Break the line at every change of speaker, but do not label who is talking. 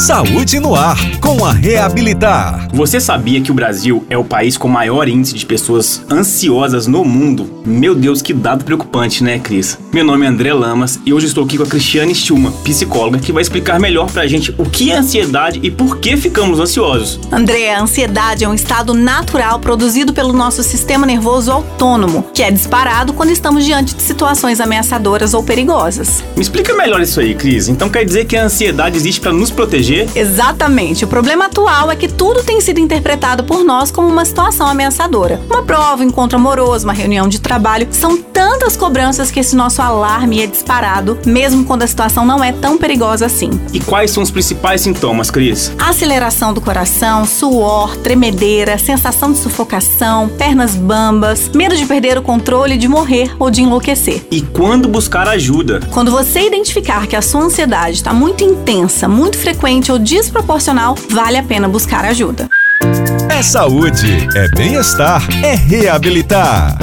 Saúde no ar, com a Reabilitar.
Você sabia que o Brasil é o país com maior índice de pessoas ansiosas no mundo? Meu Deus, que dado preocupante, né, Cris? Meu nome é André Lamas e hoje estou aqui com a Cristiane Stilma, psicóloga, que vai explicar melhor pra gente o que é ansiedade e por que ficamos ansiosos.
André, a ansiedade é um estado natural produzido pelo nosso sistema nervoso autônomo, que é disparado quando estamos diante de situações ameaçadoras ou perigosas.
Me explica melhor isso aí, Cris. Então quer dizer que a ansiedade existe para nos proteger?
Exatamente. O problema atual é que tudo tem sido interpretado por nós como uma situação ameaçadora. Uma prova, um encontro amoroso, uma reunião de trabalho, são tantas cobranças que esse nosso alarme é disparado, mesmo quando a situação não é tão perigosa assim.
E quais são os principais sintomas, Cris?
Aceleração do coração, suor, tremedeira, sensação de sufocação, pernas bambas, medo de perder o controle, de morrer ou de enlouquecer.
E quando buscar ajuda?
Quando você identificar que a sua ansiedade está muito intensa, muito frequente ou desproporcional, vale a pena buscar ajuda.
É saúde, é bem-estar, é reabilitar.